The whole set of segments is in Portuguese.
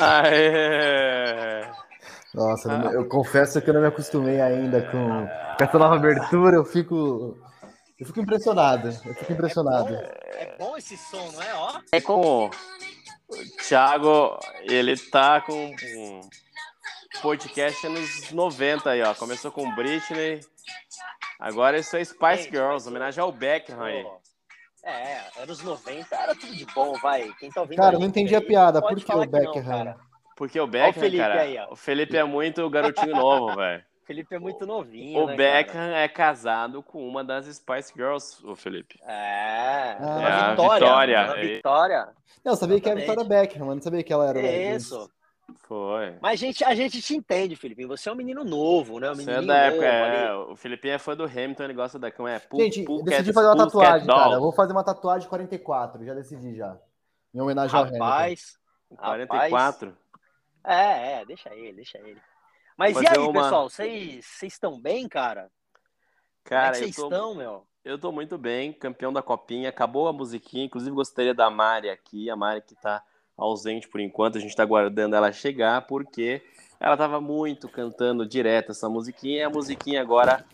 Aê! Nossa, ah. eu confesso que eu não me acostumei ainda com, com essa nova abertura. Eu fico, eu fico impressionado. Eu fico impressionado. É bom, é bom esse som, não é? Ó. É com o Thiago, ele tá com um podcast nos 90 aí, ó. Começou com Britney. Agora isso é Spice Girls, homenagem ao Beckham aí. É, anos 90 era tudo de bom, vai. Quem tá ouvindo Cara, eu não entendi a piada. Por que o Beckham? Não, Porque o Beckham, o Felipe cara, aí, ó. o Felipe é muito garotinho novo, velho. Felipe é muito novinho. O né, Beckham cara? é casado com uma das Spice Girls, o Felipe. É, ah, é a Vitória. Vitória. A Vitória. Não, eu sabia Exatamente. que era a Vitória Beckham, mas não sabia que ela era. Isso. Foi. Mas a gente, a gente te entende, Felipe. Você é um menino novo, né? Um Você é da época, é, O Felipe é fã do Hamilton, ele gosta da cama. É, pull, gente, pull, decidi fazer uma tatuagem, cara. Eu vou fazer uma tatuagem 44, já decidi já. Em homenagem rapaz, ao Hamilton. 44? É, é, deixa ele, deixa ele. Mas e aí, uma... pessoal? Vocês estão bem, cara? Cara, Como é vocês tô... estão, meu? Eu tô muito bem, campeão da copinha, acabou a musiquinha, inclusive gostaria da Mari aqui, a Mari que tá ausente por enquanto, a gente está aguardando ela chegar, porque ela estava muito cantando direto essa musiquinha, e a musiquinha agora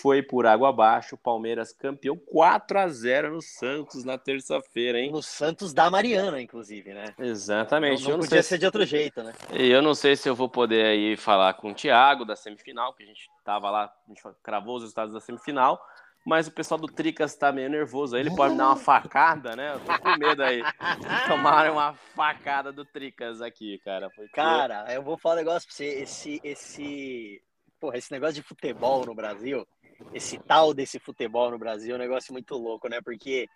foi por água abaixo, Palmeiras campeão 4 a 0 no Santos na terça-feira, hein? No Santos da Mariana, inclusive, né? Exatamente. Não, não podia ser se... de outro jeito, né? E eu não sei se eu vou poder aí falar com o Thiago da semifinal, que a gente tava lá, a gente cravou os resultados da semifinal, mas o pessoal do Tricas tá meio nervoso. Aí ele pode me dar uma facada, né? Eu tô com medo aí. Tomaram uma facada do Tricas aqui, cara. Porque... Cara, eu vou falar um negócio pra você. Esse, esse, porra, esse negócio de futebol no Brasil, esse tal desse futebol no Brasil é um negócio muito louco, né? Porque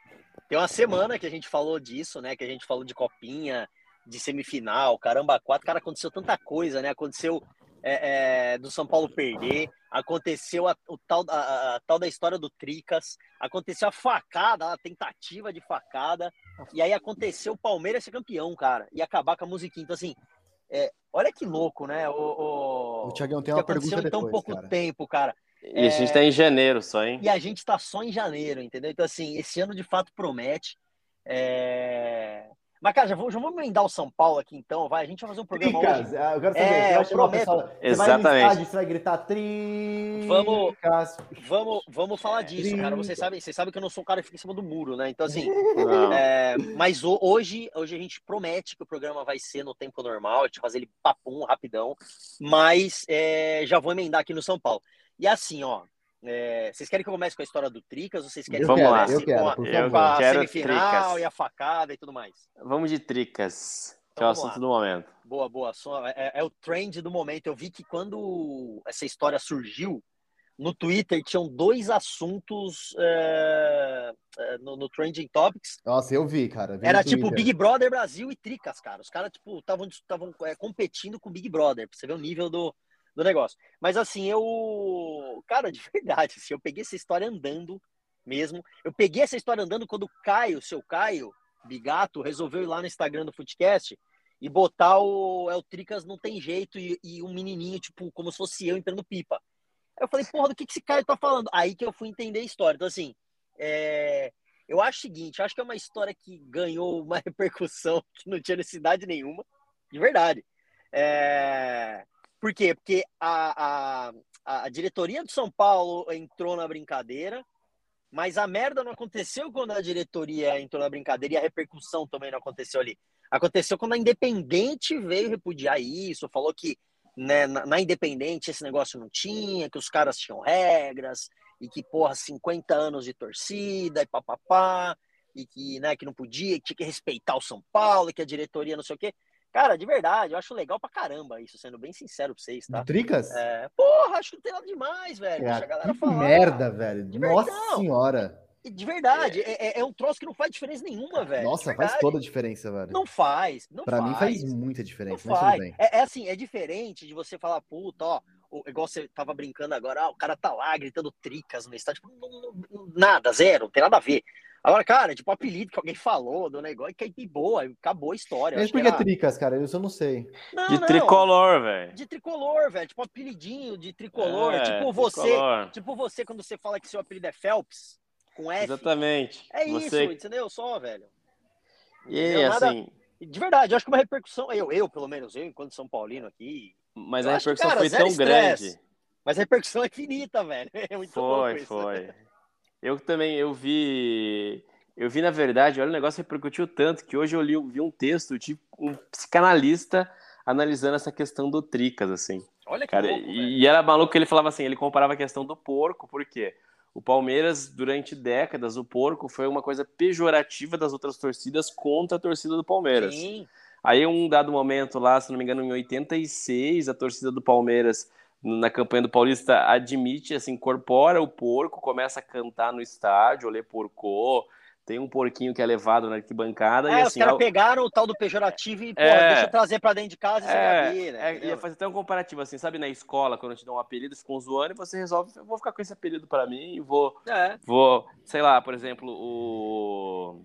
tem uma semana que a gente falou disso, né? Que a gente falou de copinha, de semifinal, caramba, quatro. Cara, aconteceu tanta coisa, né? Aconteceu é, é, do São Paulo perder, aconteceu a, o tal, a, a, tal da história do Tricas, aconteceu a facada, a tentativa de facada, e aí aconteceu o Palmeiras ser campeão, cara, e acabar com a musiquinha. Então, assim, é, olha que louco, né? O, o, o Thiagão tem uma pergunta depois, tão pouco cara. tempo, cara. E a gente tá em janeiro só, hein? E a gente tá só em janeiro, entendeu? Então, assim, esse ano de fato promete. É... Mas, cara, já vamos, já vamos emendar o São Paulo aqui, então, vai. A gente vai fazer um programa Tricas. hoje. Eu quero saber, é, você vai eu prometo. Pessoa, Exatamente. Você vai, estádio, você vai gritar tricas. Vamos, vamos, vamos falar disso, Tricas. cara. Vocês sabem, vocês sabem que eu não sou um cara que fica em cima do muro, né? Então, assim, é, mas hoje, hoje a gente promete que o programa vai ser no tempo normal, a gente vai fazer ele papum, rapidão, mas é, já vou emendar aqui no São Paulo. E assim, ó, é, vocês querem que eu comece com a história do Tricas ou vocês querem Vamos que eu lá. comece eu quero, com a, eu com a quero semifinal Tricas. e a facada e tudo mais? Vamos de Tricas, que Então é o vamos assunto lá. do momento. Boa, boa. Só- É, é o trend do momento. Eu vi que quando essa história surgiu, no Twitter tinham dois assuntos é, é, no, no Trending Topics. Nossa, eu vi, cara. vi Era tipo. Big Brother Brasil e Tricas, cara. Os caras, tipo, estavam estavam é, competindo com o Big Brother, pra você ver o nível do, do negócio. Mas assim, eu. Cara, de verdade, assim, eu peguei essa história andando mesmo. Eu peguei essa história andando quando o Caio, seu Caio, Bigato, resolveu ir lá no Instagram do Footcast e botar o El Tricas não tem jeito e, e um menininho, tipo, como se fosse eu entrando pipa. Aí eu falei, porra, do que, que esse Caio tá falando? Aí que eu fui entender a história. Então, assim, é, eu acho o seguinte, acho que é uma história que ganhou uma repercussão que não tinha necessidade nenhuma, de verdade. É, Por quê? Porque a, a, a diretoria do São Paulo entrou na brincadeira, mas a merda não aconteceu quando a diretoria entrou na brincadeira e a repercussão também não aconteceu ali. Aconteceu quando a Independente veio repudiar isso, falou que né, na, na Independente esse negócio não tinha, que os caras tinham regras, e que, porra, 50 anos de torcida e papapá, e que, né, que não podia, que tinha que respeitar o São Paulo, que a diretoria não sei o quê. Cara, de verdade, eu acho legal pra caramba isso, sendo bem sincero pra vocês, tá? Tricas? É, porra, acho que não tem nada demais, velho. Deixa a É, galera que falar. merda, velho. De Nossa verdade. senhora. De verdade, é, é- é um troço que não faz diferença nenhuma, velho. Nossa, faz toda a diferença, velho. Não faz, não pra faz. mim faz muita Não diferença, mas faz. É, é assim, é diferente de você falar, puta, ó, o- igual você tava brincando agora, ah, o cara tá lá gritando tricas no estádio. Tipo, não- não- não- nada, zero, não tem nada a ver. Agora, cara, tipo, apelido que alguém falou do negócio, que aí boa, acabou a história. Eu Mas acho por que que era- Tricas, cara? Isso eu não sei. Não, De não, tricolor, velho. De tricolor, velho. Tipo, apelidinho de tricolor. É, tipo você. tricolor. Tipo você, quando você fala que seu apelido é Phelps, com F. Exatamente. É isso, Você... entendeu? Só, velho. E Entendeu? Nada- assim, De verdade, eu acho que uma repercussão, eu, eu pelo menos, eu, enquanto São Paulino aqui. Mas a repercussão que, cara, foi tão stress, grande. Mas a repercussão é finita, velho. É muito foi, foi. Eu também, eu vi. Eu vi, na verdade, olha, o negócio repercutiu tanto que hoje eu li, vi um texto de um psicanalista analisando essa questão do Tricas, assim. Olha que Cara, louco, e, e, era maluco que ele falava assim, ele comparava a questão do porco, por quê? O Palmeiras, durante décadas, o porco foi uma coisa pejorativa das outras torcidas contra a torcida do Palmeiras. Sim. Aí, um dado momento lá, se não me engano, em 86, a torcida do Palmeiras, na campanha do Paulista, admite, assim, incorpora o porco, começa a cantar no estádio, ler porco, tem um porquinho que é levado na arquibancada. É, e, assim, os caras ao... pegaram o tal do pejorativo e, pô, é, deixa eu trazer pra dentro de casa e é, você né? É, ia fazer até um comparativo, assim, sabe, na escola, quando te dão um apelido, ficam zoando e você resolve, eu vou ficar com esse apelido pra mim, vou, é. vou, sei lá, por exemplo, o...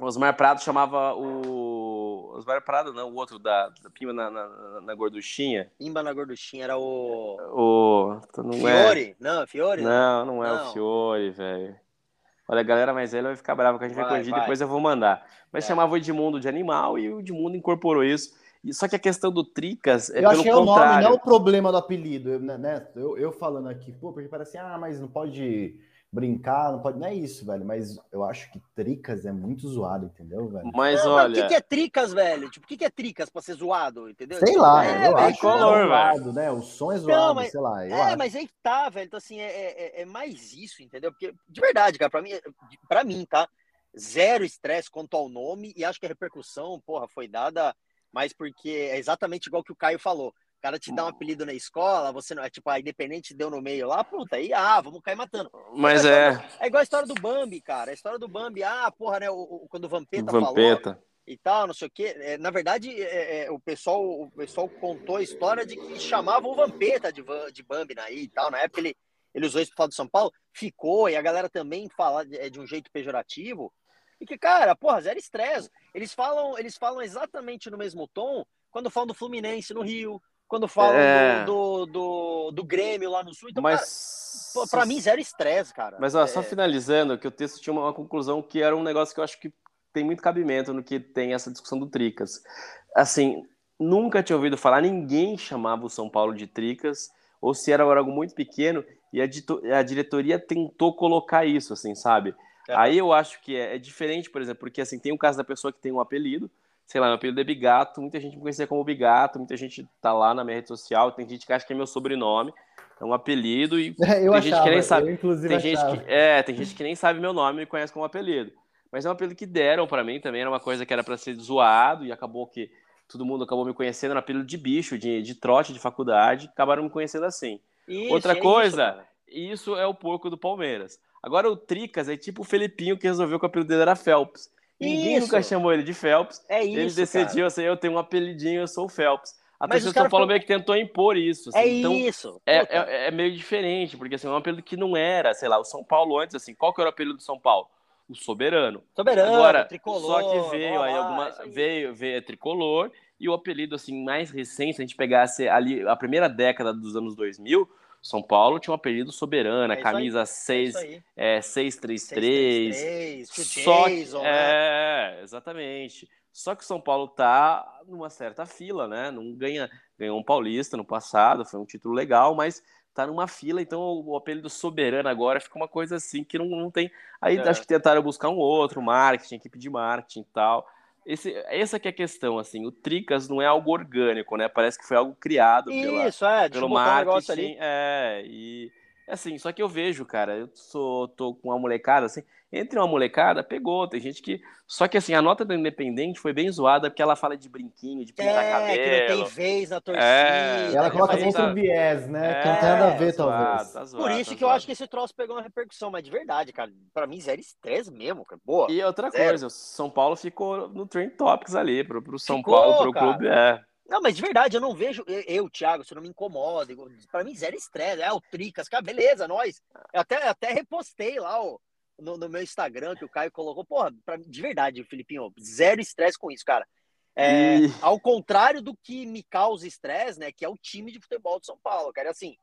Osmar Prado chamava o. Osmar Prado, não, o outro da, da Pimba na, na, na gorduchinha. Pimba na gorduchinha era o. O. Não Fiore? É... Não, Fiore? Não, não é não. o Fiore, velho. Olha, a galera mais velha vai ficar brava que a gente vai, vai corrigir, vai. depois eu vou mandar. Mas é. chamava o Edmundo de animal e o Edmundo incorporou isso. Só que a questão do Tricas é eu pelo achei contrário. o nome, não é o problema do apelido, né? né? Eu, eu falando aqui, pô, porque parece, ah, mas não pode brincar, não pode. Não é isso, velho. Mas eu acho que Tricas é muito zoado, entendeu, velho? Mas não, olha. O que, que, é Tricas, velho? Tipo, o que, que é Tricas pra ser zoado, entendeu? Sei lá, é, eu acho color, zoado, né? O som é zoado, não, mas, sei lá. é, acho. mas aí tá, velho. Então, assim, é, é, é, mais isso, entendeu? Porque, de verdade, cara, pra mim, pra mim tá? Zero estresse quanto ao nome e acho que a repercussão, porra, foi dada mais porque é exatamente igual que o Caio falou o cara te dá um apelido na escola, você não é tipo, a Independente deu no meio lá, puta, aí, ah, vamos cair matando. Mas é. É igual a história do Bambi, cara. A história do Bambi, ah, porra, né? O, o quando o Vampeta, Vampeta. falou e tal, não sei o quê. É, na verdade, é, é, o, pessoal, o pessoal contou a história de que chamavam o Vampeta de, de Bambi aí e tal. Na época ele, ele usou isso para falar do São Paulo, ficou, e a galera também fala de, é, de um jeito pejorativo. E que, cara, porra, zero estresse. Eles falam, eles falam exatamente no mesmo tom quando falam do Fluminense no Rio, quando falam é... do, do, do, do, Grêmio lá no Sul. Então, mas... cara, pra mim, zero estresse, cara. Mas, ó, é... só finalizando, que o texto tinha uma, uma, conclusão que era um negócio que eu acho que tem muito cabimento no que tem essa discussão do Tricas. Assim, nunca tinha ouvido falar, ninguém chamava o São Paulo de Tricas, ou se era algo muito pequeno, e a, a diretoria tentou colocar isso, assim, sabe? É. Aí eu acho que é, é diferente, por exemplo, porque assim, tem o caso da pessoa que tem um apelido, sei lá, meu apelido é Bigato, muita gente me conhecia como Bigato, muita gente tá lá na minha rede social, tem gente que acha que é meu sobrenome, é um apelido e é, eu tem achava, gente que nem sabe. inclusive tem gente que, é, tem gente que nem sabe meu nome e me conhece como apelido. Mas é um apelido que deram para mim também, era uma coisa que era para ser zoado e acabou que todo mundo acabou me conhecendo, era um apelido de bicho, de, de trote de faculdade, acabaram me conhecendo assim. Isso, Outra é coisa, isso, isso, é o porco do Palmeiras. Agora o Tricas é tipo o Felipinho que resolveu que o apelido dele era Phelps. Ninguém isso. nunca chamou ele de Phelps. É isso, Ele decidiu assim, eu tenho um apelidinho, eu sou o Phelps. A torcida São Paulo meio que tentou impor isso. Assim. É então, isso. É, é, é, meio diferente, porque assim, é um apelido que não era, sei lá, o São Paulo antes, assim, qual que era o apelido do São Paulo? O Soberano. Soberano, Agora, tricolor. Só que veio aí alguma. Veio, veio tricolor, e o apelido assim, mais recente, se a gente pegasse ali a primeira década dos anos 2000, são Paulo tinha um apelido soberano, é camisa 6, é, 633. 633 só que, Jason, né? É, exatamente. Só que São Paulo tá numa certa fila, né? Não ganha, ganhou um paulista no passado, foi um título legal, mas tá numa fila, então o, o apelido soberano agora fica uma coisa assim que não, não tem. Aí é. acho que tentaram buscar um outro, marketing, equipe de marketing e tal. Esse, essa que é a questão, assim, o Tricas não é algo orgânico, né? Parece que foi algo criado Isso, pela, é, pelo marketing. Um é, e assim, só que eu vejo, cara, eu sou, tô com uma molecada, assim, entre uma molecada, pegou. Tem gente que. Só que assim, a nota do Independente foi bem zoada, porque ela fala de brinquinho, de pintar é, cabelo. Que não tem vez na torcida. É, ela coloca muito tá... viés, né? É, que não tem nada a ver, tá talvez. Tá zoado, Por isso tá que zoado. eu acho que esse troço pegou uma repercussão, mas de verdade, cara. Pra mim, zero estresse mesmo, cara. Boa. E outra zero. coisa, o São Paulo ficou no Trend Topics ali, pro, pro São ficou, Paulo, pro cara. clube, é. Não, mas de verdade, eu não vejo. Eu, Thiago, você não me incomoda. Pra mim, zero estresse. É o Tricas, cara, beleza, nós. Eu até, até repostei lá, ó no, no, meu Instagram que o Caio colocou, porra, pra, de verdade, Filipinho, zero estresse com isso, cara. É, e... Ao contrário do que me causa estresse, né, que é o time de futebol de São Paulo, cara, assim,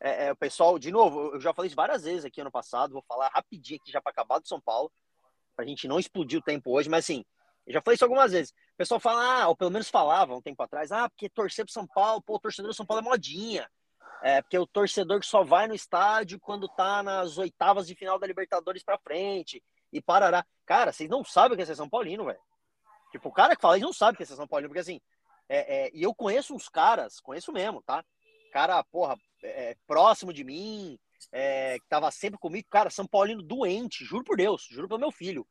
é, é, o pessoal, de novo, eu já falei isso várias vezes aqui ano passado, vou falar rapidinho aqui já para acabar do São Paulo, pra gente não explodir o tempo hoje, mas assim, eu já falei isso algumas vezes. pessoal fala, ah, ou pelo menos falava um tempo atrás, ah, porque torcer pro São Paulo, pô, o torcedor do São Paulo é modinha. É, porque o torcedor que só vai no estádio quando tá nas oitavas de final da Libertadores pra frente e parará. Cara, vocês não sabem o que é ser São Paulino, velho. Tipo, o cara que fala isso não sabe o que é ser São Paulino, porque assim, é, é, e eu conheço uns caras, conheço mesmo, tá? Cara, porra, é, próximo de mim, é, que tava sempre comigo, cara, São Paulino doente, juro por Deus, juro pelo meu filho.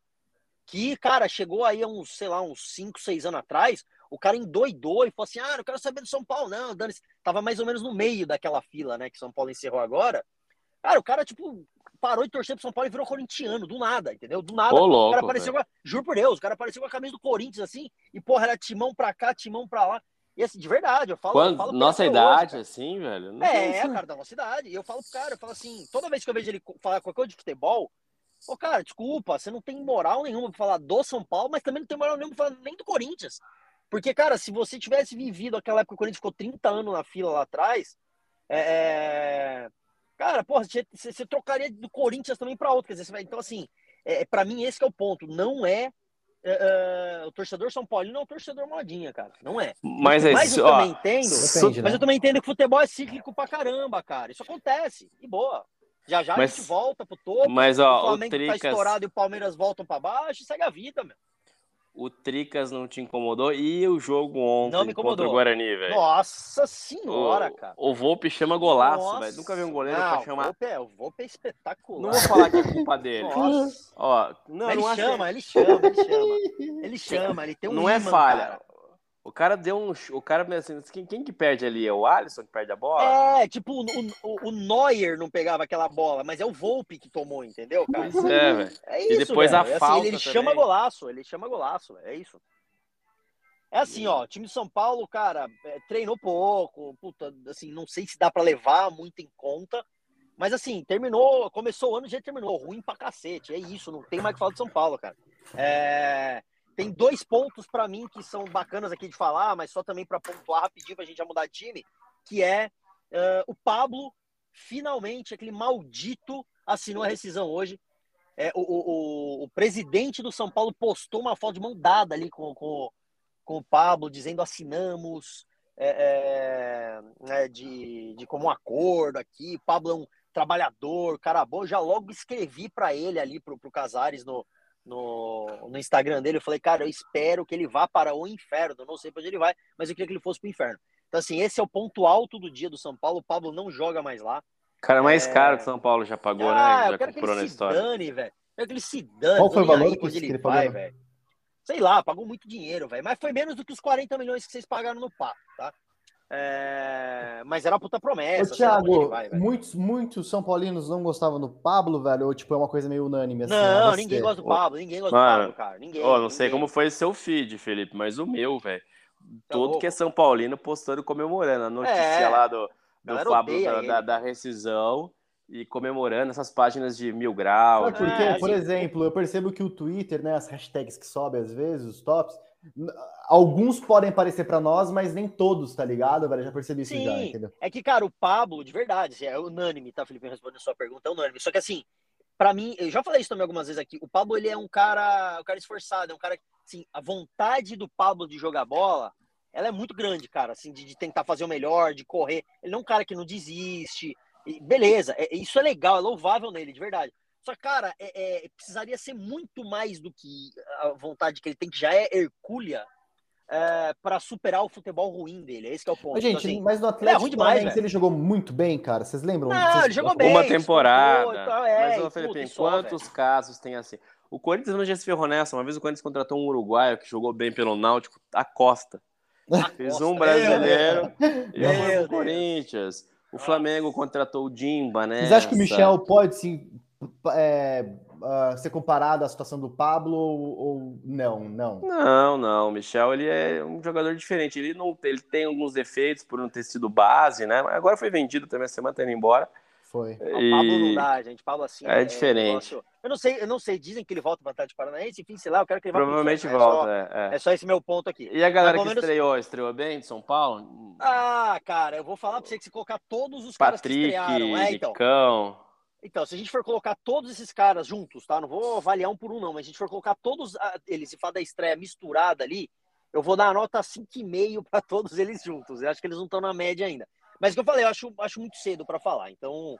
Que, cara, chegou aí a uns, sei lá, uns 5, 6 anos atrás, o cara endoidou e falou assim: ah, não quero saber do São Paulo, não, dane -se. Tava mais ou menos no meio daquela fila, né, que São Paulo encerrou agora. Cara, o cara, tipo, parou de torcer pro São Paulo e virou corintiano, do nada, entendeu? Do nada. Ô, louco, o cara apareceu com a, juro por Deus, o cara apareceu com a camisa do Corinthians, assim, e, porra, era timão pra cá, timão pra lá. E assim, de verdade, eu falo. Quando, eu falo nossa idade, hoje, assim, velho? Não é, cara, da nossa idade. E eu falo pro cara, eu falo assim, toda vez que eu vejo ele falar qualquer coisa de futebol, ô, cara, desculpa, você não tem moral nenhuma pra falar do São Paulo, mas também não tem moral nenhuma pra falar nem do Corinthians. Porque, cara, se você tivesse vivido aquela época que o Corinthians ficou 30 anos na fila lá atrás, é... cara, porra, você, você trocaria do Corinthians também para outro. Quer dizer, vai... então, assim, é, para mim esse é o ponto. Não é, é, o torcedor São Paulo não é o torcedor modinha, cara. Não é. Mas, é mas isso, eu ó, também entendo. Depende, mas né? eu também entendo que o futebol é cíclico pra caramba, cara. Isso acontece. E boa. Já já mas, a gente volta pro topo. Mas, ó, o Flamengo o Tricas... tá estourado e o Palmeiras voltam para baixo e segue a vida, meu o Tricas não te incomodou e o jogo ontem não me incomodou. contra o Guarani, velho. Nossa senhora, o, cara. O Volpe chama golaço, velho. Nunca vi um goleiro não, pra chamar. O Volpe, é, o Volpe é espetacular. Não vou falar que é culpa dele. Nossa. Ó, não, ele, não chama, acho... ele chama, ele chama, ele chama. Ele tem um Não imã, é falha. Cara. O cara deu um. O cara, assim, quem, quem que perde ali? É o Alisson que perde a bola? É, tipo, o, o, o Neuer não pegava aquela bola, mas é o Volpe que tomou, entendeu, cara? Pois é, velho. É isso. E depois velho. a assim, falta. Ele, ele chama golaço, ele chama golaço, é isso. É assim, ó, o time de São Paulo, cara, é, treinou pouco, puta, assim, não sei se dá para levar muito em conta, mas assim, terminou, começou o ano, já terminou, ruim pra cacete, é isso, não tem mais que falar de São Paulo, cara. É, tem dois pontos para mim que são bacanas aqui de falar, mas só também para pontuar rapidinho pra gente já mudar de time, que é uh, o Pablo, finalmente, aquele maldito, assinou a rescisão hoje. É, o, o, o, presidente do São Paulo postou uma foto de mão dada ali com, com, com o Pablo, dizendo assinamos é, é, né, de, de como um acordo aqui. O Pablo é um trabalhador, cara bom. Já logo escrevi para ele ali, pro, pro Casares, no, no, no Instagram dele. Eu falei, cara, eu espero que ele vá para o inferno. Eu não sei para onde ele vai, mas eu queria que ele fosse para o inferno. Então, assim, esse é o ponto alto do dia do São Paulo. O Pablo não joga mais lá. Cara mais é... caro que São Paulo já pagou, ah, né? Já eu quero comprou que ele na se dane, velho. Eu quero que ele se dane. Qual foi o valor que ele, ele vai, velho? Sei lá, pagou muito dinheiro, velho. Mas foi menos do que os 40 milhões que vocês pagaram no papo, tá? É... Mas era uma puta promessa. Ô, Thiago, vai, muitos, muitos São Paulinos não gostavam do Pablo, velho? Ou tipo, é uma coisa meio unânime assim? Não, ninguém gosta do Pablo, ninguém gosta Mano, do Pablo, cara. Ninguém. Ó, não ninguém. sei como foi seu feed, Felipe, mas o meu, velho. Tá Todo louco. que é São Paulino postando comemorando. A notícia É, lá do, do odeia da, da, da rescisão e comemorando essas páginas de mil graus. Sabe por né? quê? É, Por exemplo, eu percebo que o Twitter, né, as hashtags que sobem às vezes, os tops, alguns podem parecer pra nós, mas nem todos, tá ligado, velho? Já percebi isso já, Sim, entendeu? é que, cara, o Pablo, de verdade, assim, é unânime, tá, Felipe? Respondendo a sua pergunta, é unânime. Só que, assim, pra mim, eu já falei isso também algumas vezes aqui, o Pablo, ele é um cara, um cara esforçado, é um cara, assim, a vontade do Pablo de jogar bola, ela é muito grande, cara, assim, de, de tentar fazer o melhor, de correr. Ele não é um cara que não desiste. E beleza, é- isso é legal, é louvável nele, de verdade. Só que, cara, é- é, precisaria ser muito mais do que a vontade que ele tem, que já é hercúlea, é, para superar o futebol ruim dele. Esse que é o ponto. Mas, gente, Então, assim, mas no é Atlético ruim demais, ele jogou muito bem, cara. Vocês lembram? Não, Vocês- ele jogou bem. Uma temporada. e tal, é, mas, ô, Felipe, e só, quantos casos tem assim? O Corinthians não já se ferrou nessa. Uma vez o Corinthians contratou um uruguaio que jogou bem pelo Náutico, a Costa. Fez Costa, um brasileiro e. Corinthians. O Flamengo contratou o Dimba, né? Vocês acham que o Michel pode sim é, ah, ser comparado à situação do Pablo ou, ou não? Não. Não, não. O Michel ele é um jogador diferente. Ele não ele tem alguns defeitos por não ter sido base, né? Mas agora foi vendido também a semana, tá indo embora. Foi. Não, o Pablo não dá, gente. Pablo assim. É um diferente. negócio- Eu não sei, eu não sei. Dizem que ele volta para Atlético Paranaense, enfim, sei lá, eu quero que ele provavelmente é volta. só- é, é. É só esse meu ponto aqui. E a galera Mas, que menos- estreou, estreou bem de São Paulo? Ah, cara, eu vou falar pra você que se colocar todos os caras que Patrick, estrearam. É, então. Nicão. Então, se a gente for colocar todos esses caras juntos, tá? Não vou avaliar um por um, não, mas se a gente for colocar todos ah, eles e falar da estreia misturada ali, eu vou dar a nota 5,5 para todos eles juntos. Eu acho que eles não estão na média ainda. Mas o que eu falei, eu acho, acho muito cedo para falar. Então,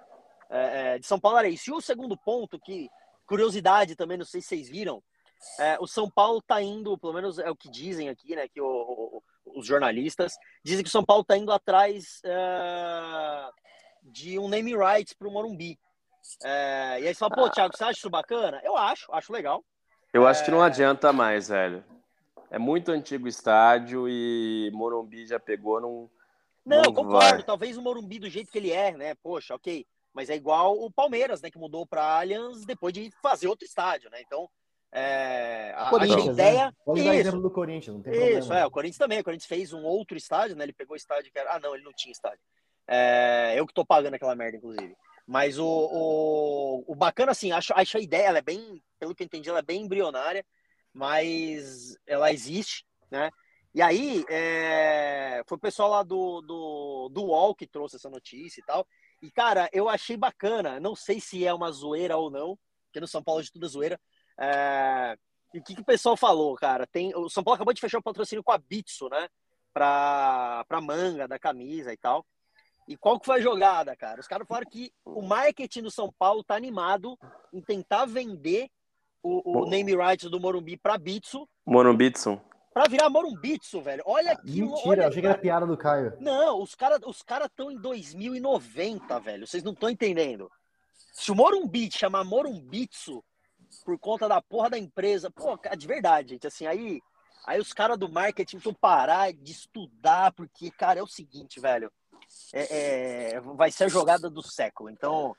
é, é, de São Paulo era isso. E o segundo ponto, que curiosidade também, não sei se vocês viram, é, o São Paulo está indo, pelo menos é o que dizem aqui, né? Que o, o, os jornalistas dizem que o São Paulo está indo atrás é, de um name rights para o Morumbi. É, e aí você fala, pô, Thiago, você acha isso bacana? Eu acho, acho legal. Eu acho que não é. adianta mais, velho. É muito antigo estádio e Morumbi já pegou num. Não, não concordo. Vai. Talvez o Morumbi do jeito que ele é, né? Poxa, ok. Mas é igual o Palmeiras, né? Que mudou para Allianz depois de fazer outro estádio, né? Então, é, a, a né? ideia. Né? Pode isso, dar exemplo do Corinthians, não tem isso, problema. Isso, é, o Corinthians também. O Corinthians fez um outro estádio, né? Ele pegou o estádio que era. Ah, não, ele não tinha estádio. É, eu que tô pagando aquela merda, inclusive. Mas o, o, o bacana, assim, acho, acho a ideia, ela é bem, pelo que eu entendi, ela é bem embrionária, mas ela existe, né? E aí, é, foi o pessoal lá do, do, do UOL que trouxe essa notícia e tal. E, cara, eu achei bacana. Não sei se é uma zoeira ou não, porque no São Paulo de tudo é zoeira. É, e o que, que o pessoal falou, cara? Tem, o São Paulo acabou de fechar o patrocínio com a Bitso, né? Pra, pra manga da camisa e tal. E qual que foi a jogada, cara? Os caras falaram que o marketing do São Paulo tá animado em tentar vender o, o name rights do Morumbi para Bitsu. Morumbitsu. Pra virar Morumbitsu, velho. Olha aqui. Mentira, olha, achei que era piada do Caio. Não, os caras os cara estão em 2090, velho. Vocês não estão entendendo. Se o Morumbi chamar Morumbitsu por conta da porra da empresa, pô, de verdade, gente, assim, aí, aí os caras do marketing vão parar de estudar, porque, cara, é o seguinte, velho é, é, vai ser a jogada do século. Então,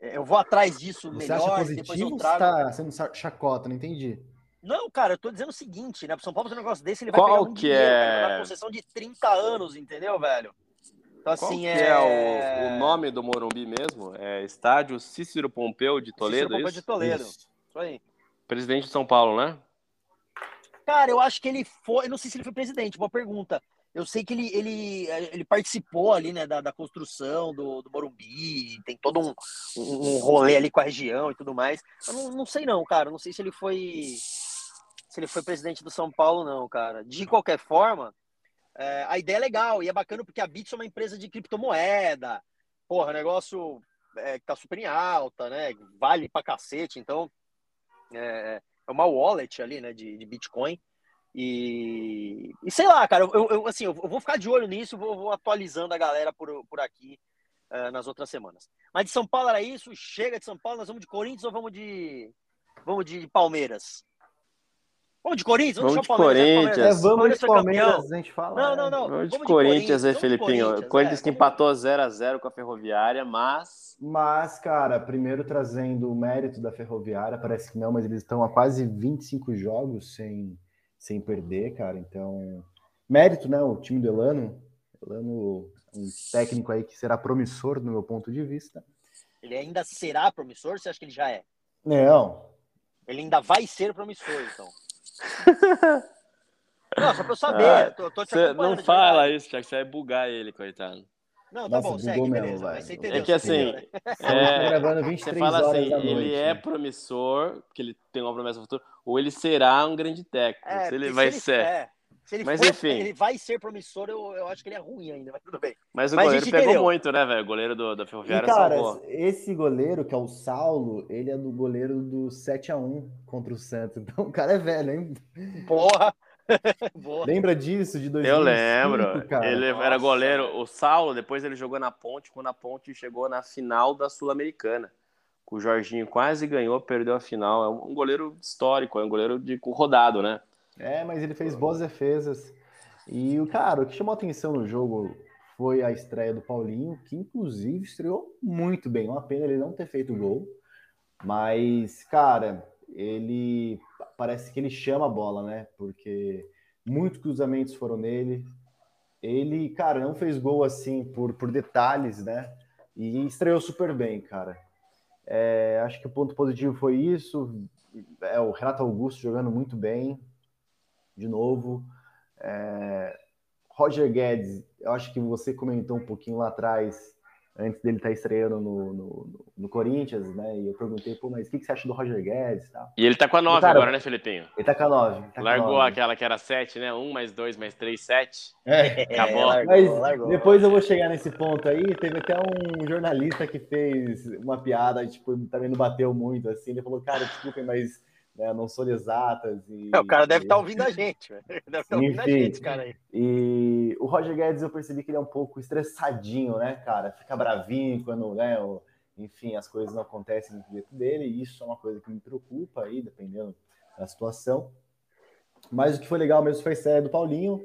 é, eu vou atrás disso Você melhor. Acha positivo ou trago... tá sendo chacota? Não entendi. Não, cara, eu tô dizendo o seguinte, né? Pro São Paulo fazer um negócio desse, ele vai Qual pegar um que dinheiro, é... vai concessão de 30 anos, entendeu, velho? Então, Qual assim, que é... é o, o, nome do Morumbi mesmo? É Estádio Cícero Pompeu de Toledo, Cícero Pompeu de Toledo, isso. isso aí. Presidente de São Paulo, né? Cara, eu acho que ele foi, eu não sei se ele foi presidente, boa pergunta. Eu sei que ele, ele, ele participou ali, né, da, da construção do, do Morumbi, tem todo um, um rolê ali com a região e tudo mais. Eu não, não sei não, cara, não sei se ele foi se ele foi presidente do São Paulo não, cara. De qualquer forma, é, a ideia é legal e é bacana porque a Bits é uma empresa de criptomoeda. Porra, negócio é, que tá super em alta, né? Vale pra cacete, então é, é uma wallet ali, né, de, de Bitcoin. E, e sei lá, cara, eu, eu, assim, eu vou ficar de olho nisso, vou, vou atualizando a galera por, por aqui uh, nas outras semanas. Mas de São Paulo era isso, chega de São Paulo, nós vamos de Corinthians ou vamos de vamos de Palmeiras? Vamos de Corinthians? Vamos, vamos de Corinthians. Palmeiras. É, vamos de Palmeiras, a gente fala. Não, não, não. Vamos, vamos de, de Corinthians, aí, Felipinho. Corinthians, Corinthians é, que empatou 0x0 com a Ferroviária, mas... Mas, cara, primeiro trazendo o mérito da Ferroviária, parece que não, mas eles estão há quase 25 jogos sem sem perder, cara. Então, mérito, né? O time do Elano. Elano, um técnico aí que será promissor, no meu ponto de vista. Ele ainda será promissor? Você acha que ele já é? Não. Ele ainda vai ser promissor, então. não, só pra eu saber. Ah, tô, tô não fala isso, Thiago. Você vai bugar ele, coitado. Não, tá Nossa, bom, segue, beleza. Mesmo, entendeu, é que assim, é, você fala assim, ele é promissor, porque ele tem uma promessa futura, ou ele será um grande técnico. É, se ele vai se ser. É, se ele mas for, enfim. Ele vai ser promissor, eu, eu acho que ele é ruim ainda, mas tudo bem. Mas o mas goleiro pegou entendeu. muito, né, velho? O goleiro do, da Ferroviária e, cara, salvou. esse goleiro, que é o Saulo, ele é do goleiro do 7x1 contra o Santos. Então o cara é velho, hein? Porra! Lembra disso de 2005, Eu lembro. Cara? Ele Nossa. era goleiro. O Saulo, depois ele jogou na Ponte, quando a Ponte chegou na final da Sul-Americana. O Jorginho quase ganhou, perdeu a final. É um goleiro histórico, é um goleiro de rodado, né? É, mas ele fez boas defesas. E o cara, o que chamou atenção no jogo foi a estreia do Paulinho, que inclusive estreou muito bem. Uma pena ele não ter feito gol. Mas, cara, ele parece que ele chama a bola, né? Porque muitos cruzamentos foram nele. Ele, cara, não fez gol assim por, por detalhes, né? E estreou super bem, cara. É, acho que o ponto positivo foi isso. É, o Renato Augusto jogando muito bem, de novo. É, Roger Guedes, eu acho que você comentou um pouquinho lá atrás. Antes dele estar tá estreando no, no, no, Corinthians, né? E eu perguntei, pô, mas o que, que você acha do Roger Guedes e tal? E ele tá com a 9 agora, né, Felipinho? Ele tá com a 9. Tá largou aquela que era 7, né? 1 mais 2 mais 3, 7. É, acabou. É, largou, mas largou. depois eu vou chegar nesse ponto aí. Teve até um jornalista que fez uma piada, tipo, também não bateu muito, assim. Ele falou, cara, desculpem, mas né, não são exatas. E, é, o cara deve estar tá ouvindo a gente, deve estar tá ouvindo a gente, cara aí. E o Roger Guedes eu percebi que ele é um pouco estressadinho, né, cara? Fica bravinho quando, né, o, enfim, as coisas não acontecem no jeito dele, e isso é uma coisa que me preocupa aí, dependendo da situação. Mas o que foi legal mesmo foi a estreia do Paulinho.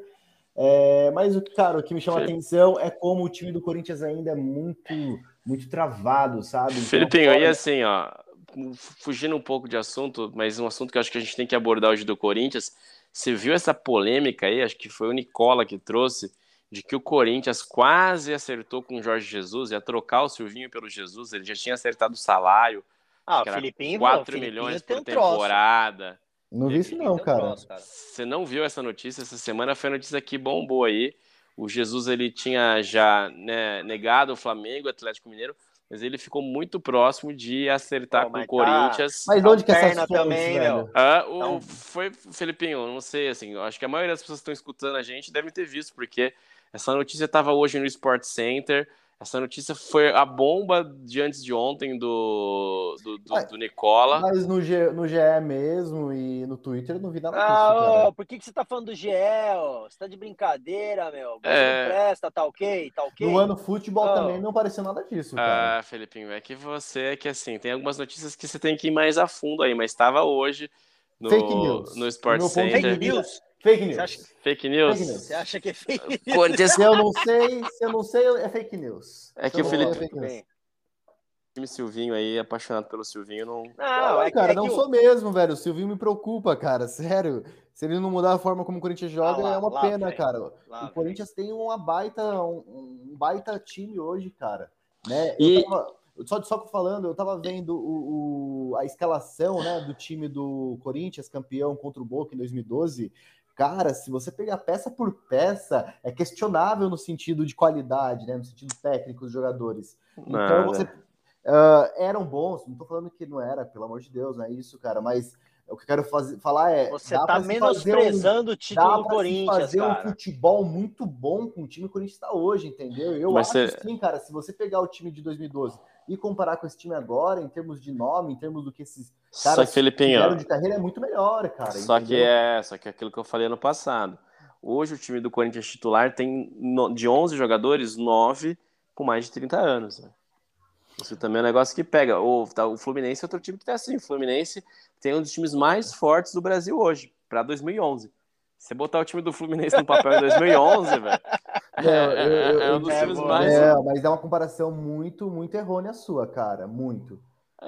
É, mas, cara, o que me chama a atenção é como o time do Corinthians ainda é muito, muito travado, sabe? Então, Felipinho, fora... e assim, ó, fugindo um pouco de assunto, mas um assunto que eu acho que a gente tem que abordar hoje do Corinthians. Você viu essa polêmica aí? Acho que foi o Nicola que trouxe de que o Corinthians quase acertou com o Jorge Jesus, ia trocar o Silvinho pelo Jesus, ele já tinha acertado o salário. Ah, o Filipinho, 4 milhões por temporada. Não vi isso não, cara. Você não viu essa notícia essa semana? Foi a notícia que bombou aí. O Jesus ele tinha já né, negado o Flamengo, o Atlético Mineiro, mas ele ficou muito próximo de acertar com o tá Corinthians. Mas onde que é essa também, meu? Ah, o, então... Foi, Felipinho, não sei, assim, acho que a maioria das pessoas que estão escutando a gente devem ter visto, porque essa notícia estava hoje no Sport Center, essa notícia foi a bomba de antes de ontem do, do, do, do Nicola. Mas no, G, no GE mesmo e no Twitter eu não vi nada ah, disso. por que, que você tá falando do GE? Ó? Você tá de brincadeira, meu. Você é... não presta, tá ok? Tá ok? No ano futebol oh. também não apareceu nada disso. Cara. Ah, Felipinho, é que você é que assim, tem algumas notícias que você tem que ir mais a fundo aí, mas estava hoje no, Fake news. no Sport Center. Fake news? Fake news. Acha... Fake news? Fake news. Você acha que é fake news? Se eu não sei, se eu não sei, é fake news. É que o Felipe. É time Silvinho aí, apaixonado pelo Silvinho, não. Não, é cara, é não sou mesmo, velho. O Silvinho me preocupa, cara. Sério. Se ele não mudar a forma como o Corinthians joga, ah, lá, é uma lá, pena, véio. cara. Lá, o Corinthians véio. tem uma baita, um, um, baita time hoje, cara. Né? E... Tava, só, só falando, eu tava vendo o, o, a escalação né, do time do Corinthians, campeão contra o Boca em 2012. Cara, se você pegar peça por peça, é questionável no sentido de qualidade, né? No sentido técnico dos jogadores. Então Nada. Então você. Uh, eram bons, não tô falando que não era, pelo amor de Deus, não é isso, cara, mas o que eu quero fazer, falar é. Você tá menosprezando um, o título do Corinthians. fazer cara. um futebol muito bom com o time que o Corinthians está hoje, entendeu? Eu Mas acho você... sim, cara. Se você pegar o time de 2012 e comparar com esse time agora, em termos de nome, em termos do que esses caras só que, fizeram de carreira, é muito melhor, cara. Só entendeu? que é, só que é aquilo que eu falei ano passado. Hoje o time do Corinthians titular tem de 11 jogadores, 9 com mais de 30 anos. Né? Isso também é um negócio que pega. O, tá, o Fluminense é outro time que tá assim. O Fluminense tem um dos times mais fortes do Brasil hoje, para 2011. Você botar o time do Fluminense no papel em 2011, velho. É, é, é, um dos é, times mais. É, mas é uma comparação muito, muito errônea sua, cara. Muito.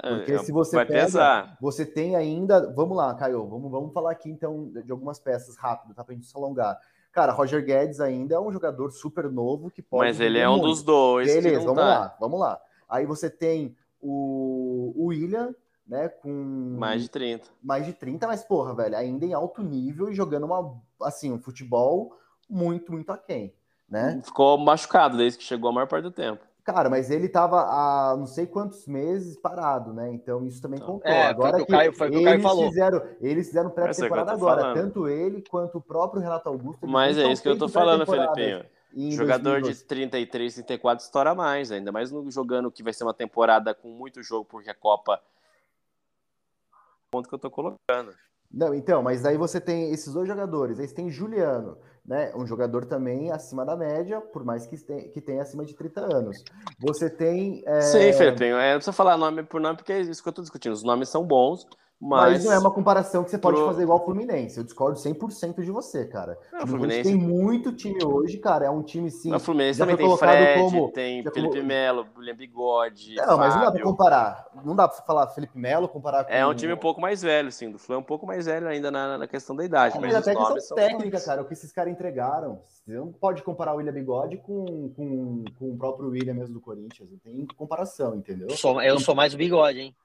É, Porque é, se você pega, pesar. você tem ainda. Vamos lá, Caio, vamos, vamos falar aqui então de algumas peças rápido, tá? Pra gente se alongar. Cara, Roger Guedes ainda é um jogador super novo que pode. Mas ele é um muito. dos dois. Beleza, vamos tá. lá, vamos lá. Aí você tem o, o William, né, com mais de 30. Mais de 30, mas porra, velho, ainda em alto nível e jogando uma assim, um futebol muito, muito aquém, né? Ficou machucado desde que chegou a maior parte do tempo. Cara, mas ele tava há não sei quantos meses parado, né? Então isso também então, contou. É, agora que, Caio, foi eles falou. fizeram, eles fizeram pré-temporada agora, falando. tanto ele quanto o próprio Renato Augusto. Mas é isso que eu tô falando, Felipinho. Jogador 2012. de 33, 34 estoura mais, ainda mais no, jogando que vai ser uma temporada com muito jogo, porque a Copa. Ponto que eu tô colocando. Não, então, mas aí você tem esses dois jogadores, aí você tem Juliano, né? Um jogador também acima da média, por mais que tenha, que tenha acima de 30 anos. Você tem. É... Sim, Felipe, é, não precisa falar nome por nome, porque é isso que eu tô discutindo. Os nomes são bons, mas, mas não é uma comparação que você pode pro... fazer igual o Fluminense. Eu discordo 100% de você, cara. Não, o Fluminense tem muito time hoje, cara. É um time sim. O Fluminense também tem Fred, como... tem Felipe como... Melo, William Bigode. Não, Fábio. mas não dá pra comparar. Não dá pra falar Felipe Melo, comparar com. É um time um pouco mais velho, sim. Do Flu é um pouco mais velho ainda na, na questão da idade. É, mas, mas até questão técnica, cara. O que esses caras entregaram. Você não pode comparar o William Bigode com, com, com o próprio William mesmo do Corinthians. Não tem comparação, entendeu? Eu sou, eu sou mais o Bigode, hein?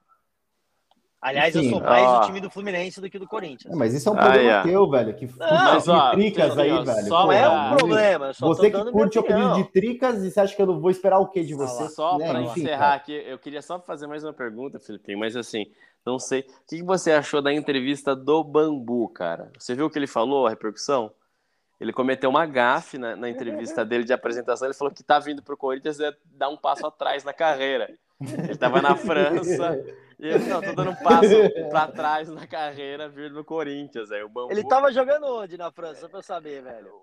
Aliás, Enfim, eu sou mais ó. do time do Fluminense do que do Corinthians. É, mas isso é um Ah, problema é. teu, velho. Que Mas, ó, tricas aí, ó, velho. só Não é um problema, Você tô que dando curte o apelido opinião. de tricas e você acha que eu não vou esperar o quê de Ah você? Só né? para Enfim, encerrar cara. aqui, eu queria só fazer mais uma pergunta, Felipinho, mas assim, não sei. O que que você achou da entrevista do Bambu, cara? Você viu o que ele falou, a repercussão? Ele cometeu uma gafe na, na entrevista dele de apresentação. Ele falou que tá vindo pro Corinthians é dar um passo atrás na carreira. Ele tava na França e ele, não, tô dando um passo pra trás na carreira, vindo no Corinthians. Aí o Bambu. Ele tava jogando onde na França, só pra eu saber, velho.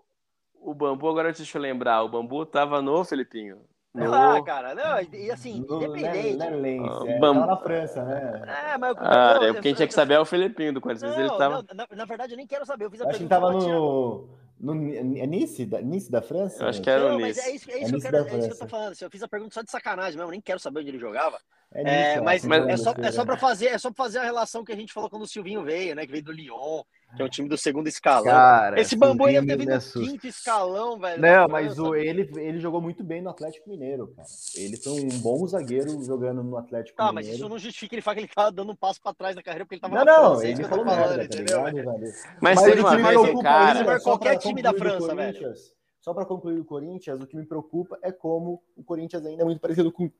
O Bambu, agora deixa eu lembrar, o Bambu tava no Felipinho. No... Ah, cara, não, e assim, No independente. Netherlands, Ah, é, Bam- tava na França, né? É, mas eu, Ah, não, é, eu- quem tinha que saber é o Felipinho do Corinthians, mas ele Não, tava. não, na, na verdade, eu nem quero saber. Eu fiz a acho que ele pergunta tava pra tirar- no. no é Nice, da, nice da França? Eu acho que era Não, o mas Nice. é isso, é É isso que eu quero, é isso que eu tô falando. assim, Eu fiz a pergunta só de sacanagem mesmo, eu nem quero saber onde ele jogava. É, É, mas ó, mas- é só, é só pra fazer, é só fazer a relação que a gente falou quando o Silvinho veio, né? Que veio do Lyon, que é um time do segundo escalão. Cara, Esse bambu deve ter vindo do assusta. quinto escalão, velho. Não, da mas o, ele, ele jogou muito bem no Atlético Mineiro, cara. Ele foi um bom zagueiro jogando no Atlético Tá, mas Mineiro. isso não justifica ele falar que ele tava dando um passo pra trás na carreira porque ele tava Não, não, França, isso ele falou falando, merda, tá entendeu? ligado, velho? Mas Mas teve uma vez preocupa cara. Mas só qualquer time da França, Corinthians, Só para concluir o Corinthians, o que me preocupa é como o Corinthians ainda é muito parecido com,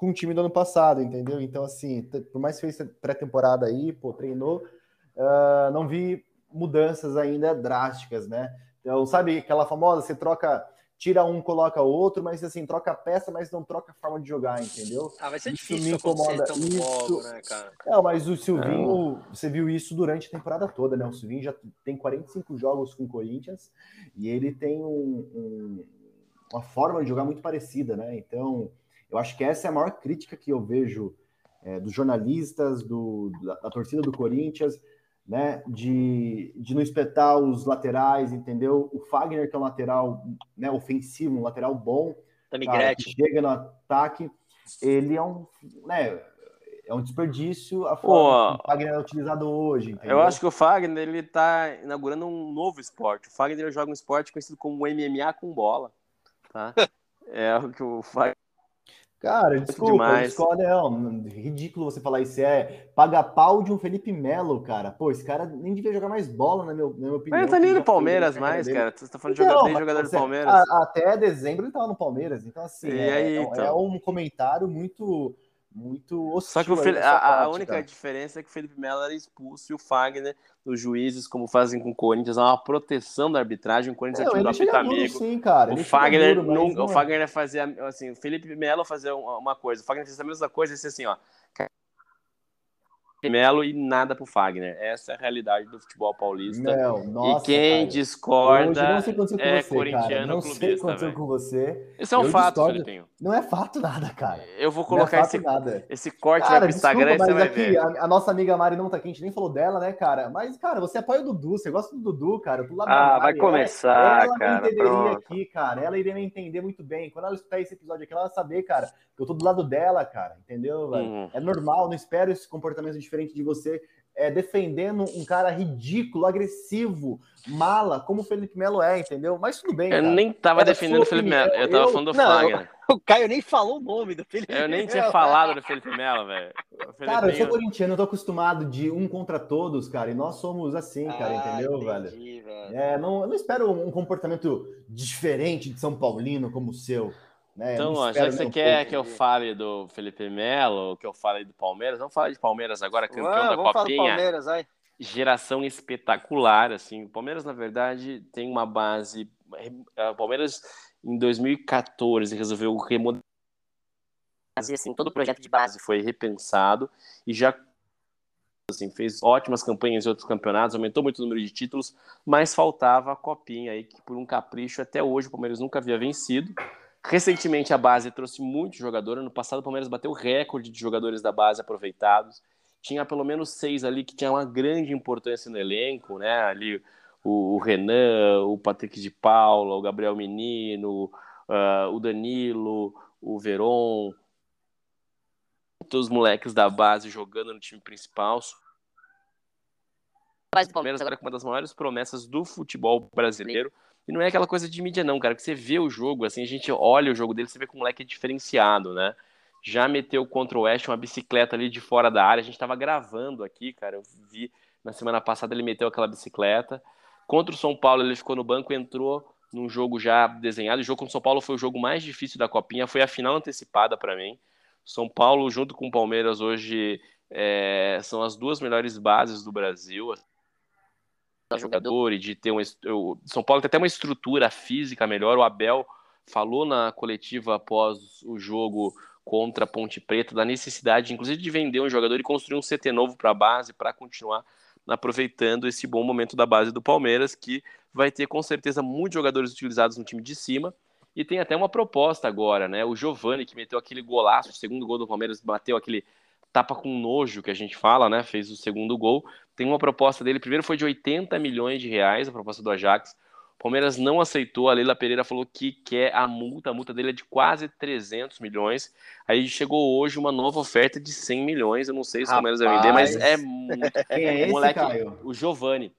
com o time do ano passado, entendeu? Então, assim, por mais que fez pré-temporada aí, pô, treinou, ah, não vi mudanças ainda drásticas, né? Então, sabe aquela famosa, você troca, tira um, coloca outro, mas assim, troca a peça, mas não troca a forma de jogar, entendeu? Ah, vai ser Isso difícil me incomoda. tão Isso- logo, né, cara? Não, mas o Silvinho, você viu isso durante a temporada toda, né? O Silvinho já tem 45 jogos com o Corinthians e ele tem um- um- uma forma de jogar muito parecida, né? Então, eu acho que essa é a maior crítica que eu vejo é, dos jornalistas, do, da, da torcida do Corinthians, né? De, de não espetar os laterais, entendeu? O Fagner, que é um lateral né, ofensivo, um lateral bom, cara, que chega no ataque, ele é um, né, é um desperdício a Pô, forma que o Fagner é utilizado hoje, entendeu? Eu acho que o Fagner ele tá inaugurando um novo esporte. O Fagner joga um esporte conhecido como MMA com bola, tá? É o que o Fagner Cara, desculpa, demais. discordo, não, ridículo você falar isso, é paga pau de um Felipe Melo, cara, pô, esse cara nem devia jogar mais bola, na minha, na minha opinião. Mas ele tá nem no Palmeiras mais, dele. cara. Você tá falando de Então, jogador, jogador do você- Palmeiras. a- até dezembro ele tava no Palmeiras, então assim, E é, aí, é- então? é um comentário muito, muito hostil. Só que o a, sua a parte, única cara. diferença é que o Felipe Melo era expulso e o Fagner, os juízes, como fazem com o Corinthians, há uma proteção da arbitragem. O Corinthians é Não, time do amigo. sim, cara. O ele Fagner, duro, não o é. Fagner fazia assim, o Felipe Melo fazia uma coisa, o Fagner fez a mesma coisa, disse assim, ó, Melo e nada pro Fagner. Essa é a realidade do futebol paulista. Não, nossa, e quem cara. discorda Hoje, não sei o que aconteceu com é você, corintiano cara. Não sei o que clubista, aconteceu velho. com você. Isso é um Eu fato, discordo. Felipinho. Não é fato nada, cara. Eu vou Não é colocar fato esse, nada. esse corte Cara, pro Instagram desculpa, e você mas vai aqui, ver. a, a nossa amiga Mari não tá aqui, a gente nem falou dela, né, cara? Mas, cara, você apoia o Dudu, você gosta do Dudu, cara. Da Ah, vai ela- começar, ela, cara, me entenderia pronto. aqui, cara. Ela iria me entender muito bem. Quando ela escutar esse episódio aqui, ela vai saber, cara, que eu tô do lado dela, cara. Entendeu, velho? Uhum. É normal, não espero esse comportamento diferente de você. É, defendendo um cara ridículo, agressivo, mala, como o Felipe Melo é, entendeu? Mas tudo bem, Eu cara. nem tava É a defendendo o Felipe. Melo, eu tava Eu- falando do Não, Fagner. O Caio nem falou o nome do Felipe. Eu nem tinha Melo. falado do Felipe Melo, velho. Cara, eu sou corintiano, eu tô acostumado de um contra todos, cara, e nós somos assim, cara, Ah, entendeu, velho? entendi, velho? É, não, eu não espero um comportamento diferente de São Paulino como o seu. Né? Então, ó, já que você quer que eu fale do Felipe Melo, que eu fale do Palmeiras, vamos falar de Palmeiras agora, campeão Ah, da vamos falar do Copinha. Geração espetacular, assim. O Palmeiras, na verdade, tem uma base. O Palmeiras, em 2014, resolveu remodelar. Assim, todo o projeto de base foi repensado e já assim, fez ótimas campanhas em outros campeonatos, aumentou muito o número de títulos, mas faltava a copinha aí, que por um capricho até hoje o Palmeiras nunca havia vencido. Recentemente a base trouxe muito jogador. Ano passado o Palmeiras bateu o recorde de jogadores da base aproveitados. Tinha pelo menos seis ali que tinham uma grande importância no elenco, né? Ali o, o Renan, o Patrick de Paula, o Gabriel Menino, ah, o Danilo, o Veron, todos os moleques da base jogando no time principal. Do Palmeiras agora é uma das maiores promessas do futebol brasileiro. E não é aquela coisa de mídia, não, cara, que você vê o jogo, assim, a gente olha o jogo dele, você vê que o moleque é diferenciado, né? já meteu contra o Oeste uma bicicleta ali de fora da área. A gente estava gravando aqui, cara. Eu vi na semana passada ele meteu aquela bicicleta. Contra o São Paulo, ele ficou no banco, entrou num jogo já desenhado. O jogo contra o São Paulo foi o jogo mais difícil da Copinha, foi a final antecipada para mim. São Paulo, junto com o Palmeiras, hoje é, são as duas melhores bases do Brasil. Jogador e de ter um. São Paulo tem até uma estrutura física melhor. O Abel falou na coletiva após o jogo contra a Ponte Preta da necessidade, inclusive, de vender um jogador e construir um CT novo para a base para continuar aproveitando esse bom momento da base do Palmeiras, que vai ter com certeza muitos jogadores utilizados no time de cima. E tem até uma proposta agora, né? O Giovani, que meteu aquele golaço, o segundo gol do Palmeiras, bateu aquele tapa com nojo que a gente fala, né? Fez o segundo gol. Tem uma proposta dele, primeiro foi de 80 milhões de reais, a proposta do Ajax. Palmeiras não aceitou, a Leila Pereira falou que quer a multa, a multa dele é de quase 300 milhões. Aí chegou hoje uma nova oferta de 100 milhões, eu não sei se o Palmeiras vai vender, mas é muito... Quem é esse, moleque, Caio? O Giovani.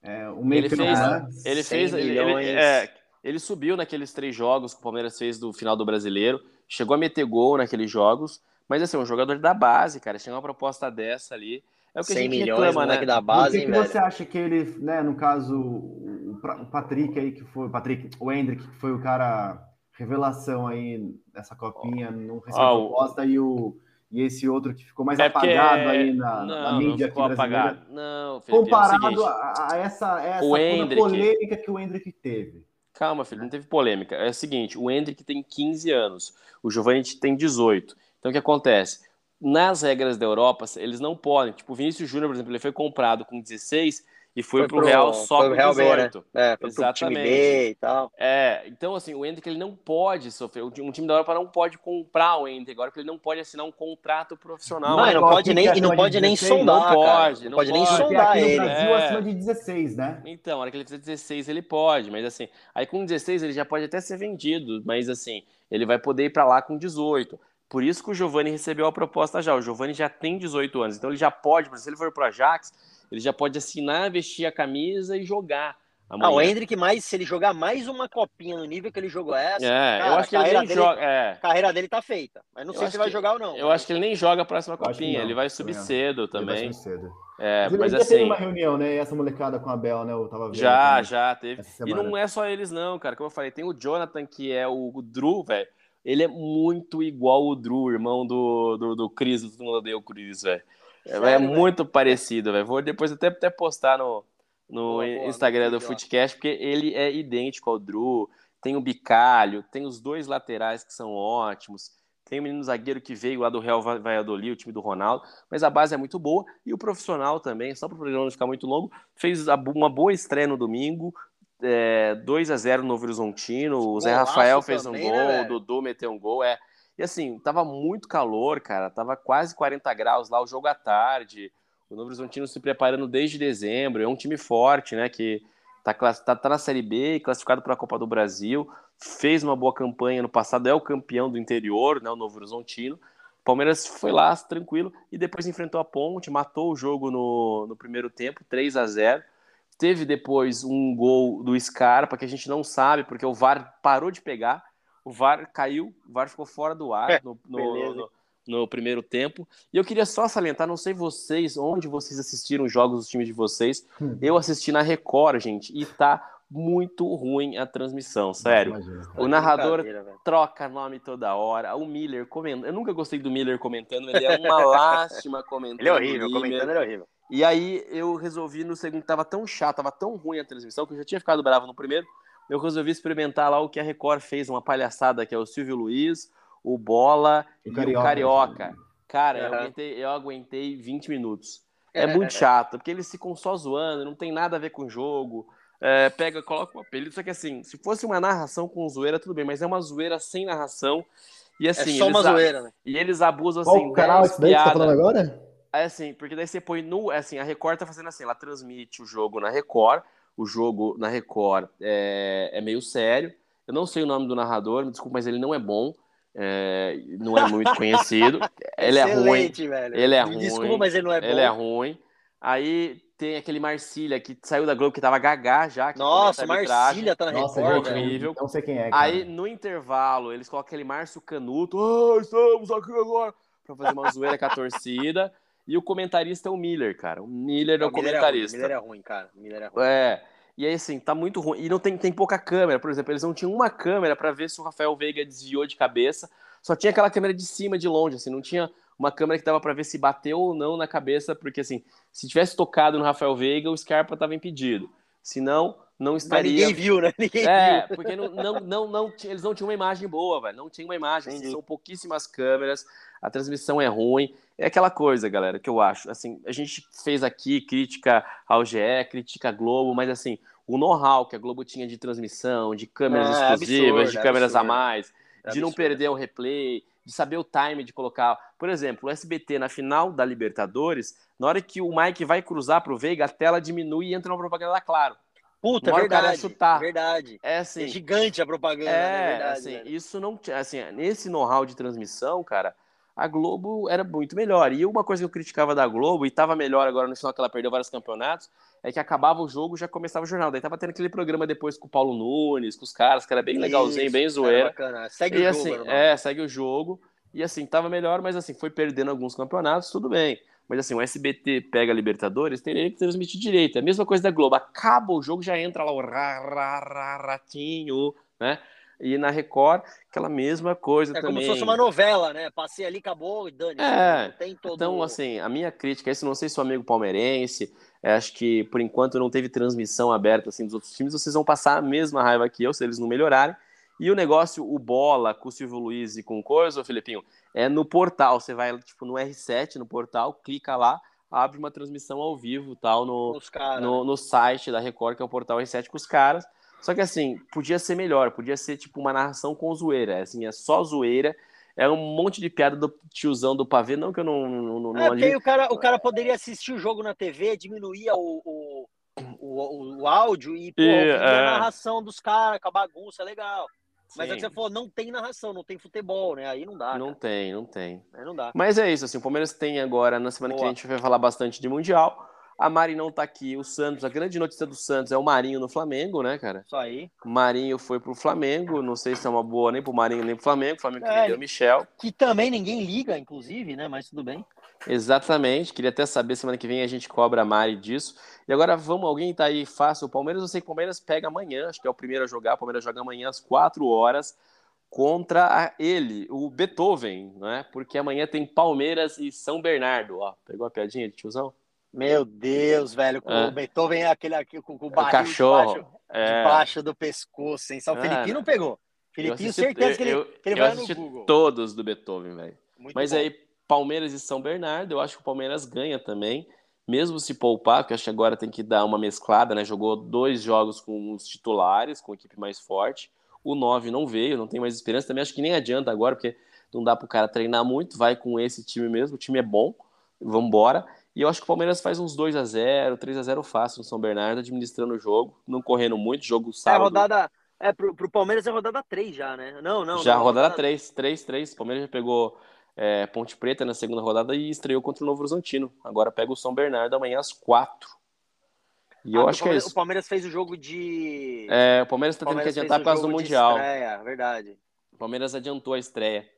É, o meio ele fez, ele fez, ele, ele, é, ele subiu naqueles três jogos que o Palmeiras fez do final do Brasileiro, chegou a meter gol naqueles jogos, mas assim, um jogador da base, cara, tinha uma proposta dessa ali, é o que 100 a gente milhões, reclama, né? da base, Por que, que você acha que ele, né, no caso, o Patrick aí que foi, Patrick, o Hendrick, que foi o cara revelação aí nessa copinha, não recebeu oh, proposta, e o e esse outro que ficou mais é apagado aí na, não, na mídia não aqui brasileira. Não, Felipe, comparado é a, a, essa, essa o Hendrick, polêmica que o Hendrick teve. Calma, filho, não teve polêmica. É o seguinte, o Hendrick tem 15 anos, o Giovanni tem 18. Então o que acontece? Nas regras da Europa, eles não podem. Tipo, o Vinícius Júnior, por exemplo, ele foi comprado com 16 e foi, foi pro, pro Real só com 18. Né? É, foi Exatamente. Pro time B e tal. É, então assim, o Hendrick ele não pode sofrer, um time da Europa não pode comprar o Hendrick agora, porque ele não pode assinar um contrato profissional. Não, não pode nem, e não pode nem sondar, não pode, não, não pode, nem sondar ele. No Brasil, é. acima de 16, né? Então, na hora que ele fizer 16, ele pode, mas assim, aí com 16 ele já pode até ser vendido, mas assim, ele vai poder ir para lá com 18. Por isso que o Giovani recebeu a proposta já. O Giovani já tem 18 anos, então ele já pode, se ele for para o Ajax, ele já pode assinar, vestir a camisa e jogar. Amanhã. Ah, o Hendrick, mais, se ele jogar mais uma copinha no nível que ele jogou essa, é, cara, eu acho que ele nem dele, joga. É. A carreira dele tá feita. Mas não eu sei se vai que, jogar ou não. Eu acho que ele nem joga a próxima copinha, ele vai subir cedo também. Ele vai subir cedo. É, mas, mas assim. Teve uma reunião, né? Essa molecada com a Bel, né? Eu tava vendo. Já, também, já teve. E não é só eles, não, cara. Como eu falei, tem o Jonathan, que é o Drew, velho. Ele é muito igual o Drew, irmão do, do, do Chris, do mundo odeia o Chris, velho. É, é muito parecido, velho. Vou depois até, até postar no, no boa, Instagram boa, do Footcast, porque ele é idêntico ao Drew. Tem o Bicalho, tem os dois laterais que são ótimos. Tem o menino zagueiro que veio lá do Real Valladolid, o time do Ronaldo, mas a base é muito boa. E o profissional também, só para o programa não ficar muito longo, fez uma boa estreia no domingo, é, 2 a 0 no Novo Horizontino. O Zé Rafael fez também, um gol, né, o Dudu meteu um gol. É. E assim, tava muito calor, cara. Tava quase 40 graus lá, o jogo à tarde. O Novo Horizontino se preparando desde dezembro. É um time forte, né? Que tá, tá, tá na Série B, classificado para a Copa do Brasil. Fez uma boa campanha no passado, é o campeão do interior, né? O Novo Horizontino. Palmeiras foi lá tranquilo e depois enfrentou a Ponte, matou o jogo no, no primeiro tempo, 3 a 0 Teve depois um gol do Scarpa, que a gente não sabe, porque o VAR parou de pegar. O VAR caiu, o VAR ficou fora do ar é, no, no, no, no, primeiro tempo. E eu queria só salientar, não sei vocês, onde vocês assistiram os jogos dos times de vocês. Hum. Eu assisti na Record, gente, e tá muito ruim a transmissão, sério. o narrador troca nome toda hora. O Miller comentando. Eu nunca gostei do Miller comentando, ele é uma lástima comentando. Ele é horrível, comentando ele é horrível. E aí eu resolvi no segundo, tava tão chato, tava tão ruim a transmissão, que eu já tinha ficado bravo no primeiro. Eu resolvi experimentar lá o que a Record fez, uma palhaçada, que é o Silvio Luiz, o Bola o e Carioca. o Carioca. Cara, uhum. eu, aguentei, eu aguentei 20 minutos. É muito chato, porque eles ficam só zoando, não tem nada a ver com o jogo. É, pega, coloca um apelido. Só que assim, se fosse uma narração com zoeira, tudo bem, mas é uma zoeira sem narração. E assim, é só uma zoeira, né? E eles abusam assim. Qual o canal daí que você tá falando agora? É assim, porque daí você põe no. É assim, a Record tá fazendo assim, ela transmite o jogo na Record. O jogo na Record é, é meio sério. Eu não sei o nome do narrador, me desculpa, mas ele não é bom. É, não é muito conhecido. ele é ruim. Velho. Ele é ruim. Desculpa, mas ele não é bom. Ele é ruim. Aí tem aquele Marcília que saiu da Globo, que tava gagá já. Nossa, Marcília tá na Nossa, Record, gente, velho. horrível. Não sei quem é. Cara. Aí, no intervalo, eles colocam aquele Márcio Canuto. Ah, estamos aqui agora. Pra fazer uma zoeira com a torcida. E o comentarista é o Miller, cara. O Miller é o Não, Miller comentarista. É ruim, Miller é ruim, cara. Miller é ruim. É. E aí, assim, tá muito ruim. E não tem, tem pouca câmera. Por exemplo, eles não tinham uma câmera pra ver se o Rafael Veiga desviou de cabeça. Só tinha aquela câmera de cima, de longe, assim. Não tinha uma câmera que dava pra ver se bateu ou não na cabeça. Porque, assim, se tivesse tocado no Rafael Veiga, o Scarpa tava impedido. Se não, não Mas estaria. ninguém viu, né? Ninguém É, viu. porque não, não, não, não, eles não tinham uma imagem boa, velho. Não tinha uma imagem. assim, são pouquíssimas câmeras, a transmissão é ruim. É aquela coisa, galera, que eu acho. Assim, a gente fez aqui crítica ao GE, crítica à Globo, mas assim, o know-how que a Globo tinha de transmissão, de câmeras É, exclusivas, absurdo, de é câmeras a absurdo. mais, É de não perder o replay, de saber o time de colocar. Por exemplo, o SBT na final da Libertadores, na hora que o Mike vai cruzar pro Veiga, a tela diminui e entra uma propaganda da Claro. Puta, é hora o cara verdade. chutar. Verdade. É É assim. gigante a propaganda, né? É, Verdade, assim, velho. isso não tinha, assim, nesse know-how de transmissão, cara, a Globo era muito melhor. E uma coisa que eu criticava da Globo, e tava melhor agora no final que ela perdeu vários campeonatos, é que acabava o jogo já começava o jornal. Daí tava tendo aquele programa depois com o Paulo Nunes, com os caras, que era bem legalzinho, Isso, bem zoeira. Segue E o jogo, assim, irmão. é, segue o jogo. E assim, tava melhor, mas assim, foi perdendo alguns campeonatos, tudo bem. Mas assim, o SBT pega a Libertadores, teria que transmitir direito. É a mesma coisa da Globo. Acaba o jogo, já entra lá o ra, ra, ra, ratinho, né? E na Record, aquela mesma coisa É também. como se fosse uma novela, né? Passei ali, acabou e dane É, Não tem todo... Então, assim, a minha crítica, esse não sei se o amigo palmeirense, é, acho que por enquanto não teve transmissão aberta assim dos outros times, vocês vão passar a mesma raiva que eu se eles não melhorarem. E o negócio, o bola com o Silvio Luiz e com o coisa, Felipinho, é no portal. Você vai tipo no R7 no portal, clica lá, abre uma transmissão ao vivo, tal, no, os caras. no, no site da Record, que é o portal R7 com os caras. Só que assim, podia ser melhor, podia ser tipo uma narração com zoeira. Assim, é só zoeira. É um monte de piada do tiozão do pavê, não que eu não, não, não, É, não aí o cara, o cara poderia assistir o jogo na TV, diminuía o, o, o, o- áudio e, pô, E, ouvir a é. narração dos caras, com a bagunça, é legal. Mas é que você falou, não tem narração, não tem futebol, né? Aí não dá. Não cara. tem, não tem. Aí não dá. Mas é isso, assim, o Palmeiras tem agora, na semana que Boa. vem, a gente vai falar bastante de Mundial. A Mari não tá aqui, o Santos, a grande notícia do Santos é o Marinho no Flamengo, né, cara? Isso aí. O Marinho foi pro Flamengo, não sei se é uma boa nem pro Marinho nem pro Flamengo, o Flamengo É, o Michel. Que também ninguém liga, inclusive, né? Mas tudo bem. Exatamente, queria até saber, semana que vem a gente cobra a Mari disso. E agora vamos, alguém tá aí fácil, o Palmeiras, eu sei que o Palmeiras pega amanhã, acho que é o primeiro a jogar, o Palmeiras joga amanhã às 4 horas contra ele, o Beethoven, né? Porque amanhã tem Palmeiras e São Bernardo, ó. Pegou a piadinha de tiozão? Meu Deus, velho. Com É. O Beethoven é aquele aqui com, com o O barril cachorro. debaixo, É, debaixo do pescoço, hein? Só o Ah, Felipinho não. pegou. eu Felipinho, assisti, certeza que ele, eu, que ele eu vai no Google. todos do Beethoven, velho. Mas bom. aí, Palmeiras e São Bernardo, eu acho que o Palmeiras ganha também, mesmo se poupar, porque eu acho que agora tem que dar uma mesclada, né? Jogou dois jogos com os titulares, com a equipe mais forte. O 9 não veio, não tem mais esperança. Também acho que nem adianta agora, porque não dá pro cara treinar muito, vai com esse time mesmo, o time é bom, vambora. E eu acho que o Palmeiras faz uns 2 a 0 3 a 0 fácil no São Bernardo, administrando o jogo, não correndo muito, jogo É sábado. rodada. É, pro, pro Palmeiras é rodada 3 já, né? Não, não. já não, rodada 3, 3, 3. O Palmeiras já pegou é, Ponte Preta na segunda rodada e estreou contra o Novo Horizontino. Agora pega o São Bernardo amanhã às 4. E eu Ah, acho o que é isso. O Palmeiras fez o jogo de. É, o Palmeiras tá tendo que Palmeiras fez adiantar por causa do Mundial. Estreia, verdade. O Palmeiras adiantou a estreia.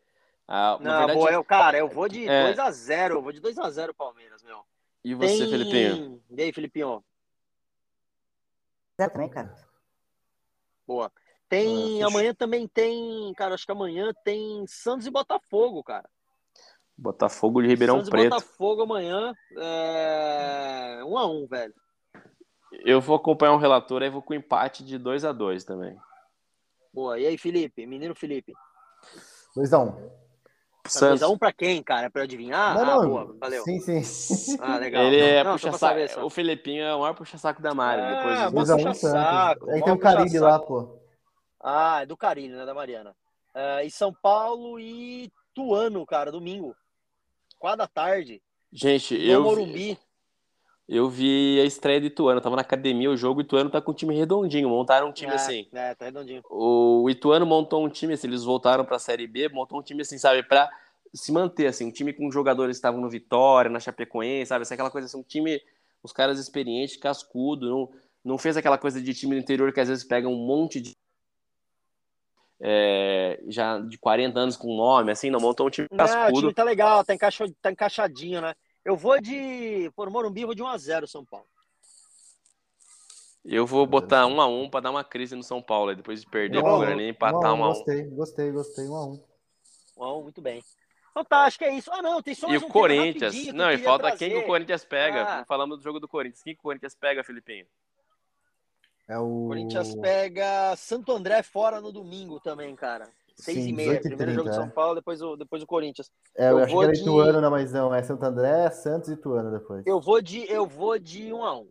Ah, Não, verdade, boa, eu, cara, eu vou de É. 2x0. Eu vou de 2x0 Palmeiras, meu. e você, Tem... Felipinho? E aí, Felipinho? Zero também, cara. Boa. Ah, Tem. fechou. amanhã também tem. Cara, acho que amanhã tem Santos e Botafogo, cara. Botafogo de Ribeirão Santos e Preto. Botafogo amanhã. É... 1x1, velho. Eu vou acompanhar um relator, aí vou com empate de 2 a 2 também. Boa. E aí, Felipe? Menino Felipe. Luizão. Santos. 2x1 pra quem, cara? Pra eu adivinhar? não, ah, não. boa, valeu. Sim, sim. Ah, legal. Ele é Não, puxa saber, saco. só. O Felipinho é o maior puxa-saco da Mari. Ah, depois 2x1 puxa saco, Aí tem o saco. lá, pô. Ah, é do Carilho, né? Da Mariana. É, e São Paulo e Tuano, cara, domingo. Quatro da tarde. Gente, No eu vi, Morumbi. Eu vi a estreia do Ituano. Eu tava na academia o jogo, o Ituano tá com um time redondinho. Montaram um time é, assim. É, tá redondinho. O Ituano montou um time, assim, eles voltaram pra Série B, montou um time assim, sabe, pra se manter, assim, um time com jogadores que estavam no Vitória, na Chapecoense, sabe, assim, aquela coisa assim, um time os caras experientes, cascudo, não, não fez aquela coisa de time do interior que às vezes pega um monte de é, já de 40 anos com nome, assim, não montou um time cascudo. Não, o time tá legal, tá, tá encaixadinho, né? Eu vou de, por Morumbi, vou de 1x0 São Paulo. Eu vou botar 1 x 1 para dar uma crise no São Paulo, depois de perder pro Guarani, empatar 1 x 1 Gostei, gostei, gostei, 1 x 1 1 x 1 muito bem. Então tá, acho que é isso. Ah, não, tem só E um o Corinthians. Não, e falta trazer. quem que o Corinthians pega. Ah. Falamos do jogo do Corinthians. Quem que o Corinthians pega, Filipinho? É o... Corinthians pega Santo André fora no domingo também, cara. Seis Sim, e meia. Primeiro jogo de São é. Paulo, depois o, depois o Corinthians. É, eu, eu acho que era de... Ituano, não, mas não. É Santo André, Santos e Ituano depois. Eu vou de, eu vou de 1 a 1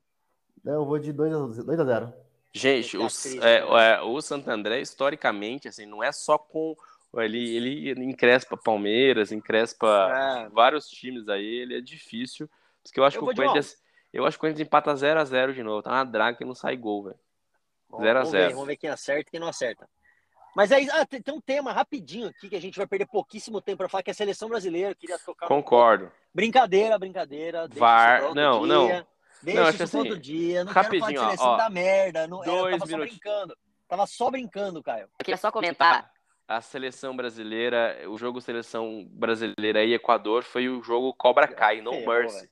Eu vou de 2 a, 2 a 0 Gente, o, é, é, o Santo André, historicamente, assim, não é só com. Ele, ele encrespa Palmeiras, encrespa é. vários times aí, ele é difícil. Porque eu acho eu que o Corinthians. Eu acho que o Corinthians empata 0x0 de novo. Tá uma draga que não sai gol, velho. 0x0. Vamos ver quem acerta e quem não acerta. Mas aí ah, tem, tem, um tema rapidinho aqui que a gente vai perder pouquíssimo tempo para falar, que é a seleção brasileira. Eu queria tocar. Concordo. Um... Brincadeira, brincadeira. VAR. Não, dia, não. Deixa não, isso assim, todo dia. Não rapidinho, quero falar de seleção ó, da merda. Não, dois tava minutos. só brincando. Tava só brincando, Caio. Eu queria só comentar. A seleção brasileira, o jogo seleção brasileira e Equador foi o jogo Cobra Kai, não Mercy.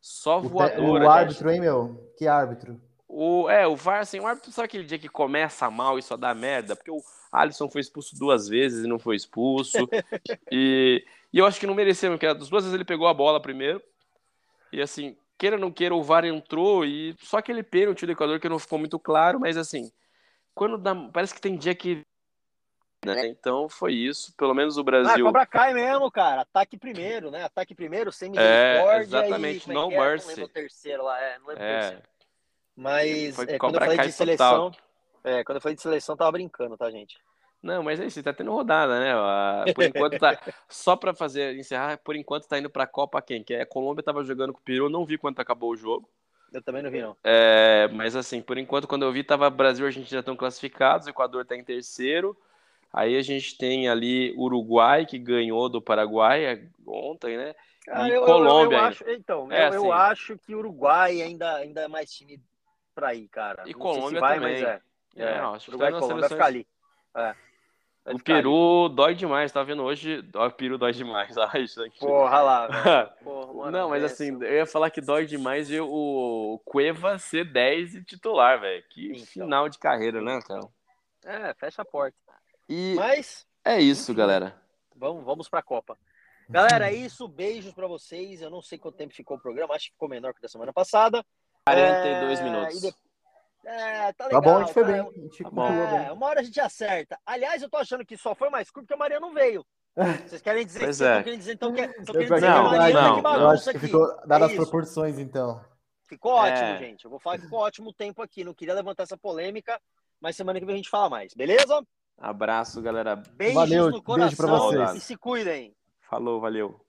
Só voadora. O, o árbitro, hein, meu? Que árbitro? O, é, o VAR, assim, o árbitro sabe aquele dia que começa mal e só dá merda, porque o Alisson foi expulso duas vezes e não foi expulso. e, e eu acho que não mereceu, porque das duas vezes ele pegou a bola primeiro. E assim, queira ou não queira, o VAR entrou e só aquele pênalti do Equador que não ficou muito claro, mas assim, quando dá, parece que tem dia que né? Então foi isso, pelo menos o Brasil. Ah, Cobra cai mesmo, cara. Ataque primeiro, né? Ataque primeiro, sem é, misericórdia. É, exatamente, e, no é? mercy. Não lembro o terceiro lá, é, não lembro é. o terceiro. Mas é, quando eu falei de seleção, é, quando eu falei de seleção, tava brincando, tá, gente? Não, mas é isso, tá tendo rodada, né? Por enquanto tá. Só para fazer, encerrar, por enquanto tá indo pra Copa quem? Que é a Colômbia tava jogando com o Peru, não vi quando acabou o jogo. Eu também não vi, não. É, mas assim, por enquanto, quando eu vi, tava Brasil e Argentina estão classificados, o Equador tá em terceiro. Aí a gente tem ali Uruguai, que ganhou do Paraguai é, ontem, né? Ah, e eu, Colômbia. Eu, eu acho, então, é, eu, assim, eu, acho que Uruguai ainda, ainda é mais time pra ir, cara. E não Colômbia vai, também. é. É, é, não, acho Uruguai que tá ficar ali. É. O Peru dói demais, tá vendo hoje? O Peru dói demais. Ai, gente. Porra lá. Porra, mano, não, mas assim, eu ia falar que dói demais ver o Cueva ser 10 e titular, velho. Que então. final de carreira, né, cara? É, fecha a porta. E mas é isso, galera. Vamos, vamos pra Copa. Galera, é isso. Beijos para vocês. Eu não sei quanto tempo ficou o programa, acho que ficou menor que da semana passada. 42 é... minutos. É, tá legal. Tá bom, a gente foi tá... bem. A gente tá bom. É, uma hora a gente acerta. Aliás, eu tô achando que só foi mais curto porque a Maria não veio. Vocês querem dizer pois que é. querem dizer então que, é- dizer não, que a Mariana não, que bagunça eu acho que ficou dadas é as proporções, então. Ficou ótimo, é. gente. Eu vou falar que ficou ótimo o tempo aqui. Não queria levantar essa polêmica, mas semana que vem a gente fala mais, beleza? Abraço, galera. Beijos valeu, no coração beijo pra vocês. e se cuidem. Falou, valeu.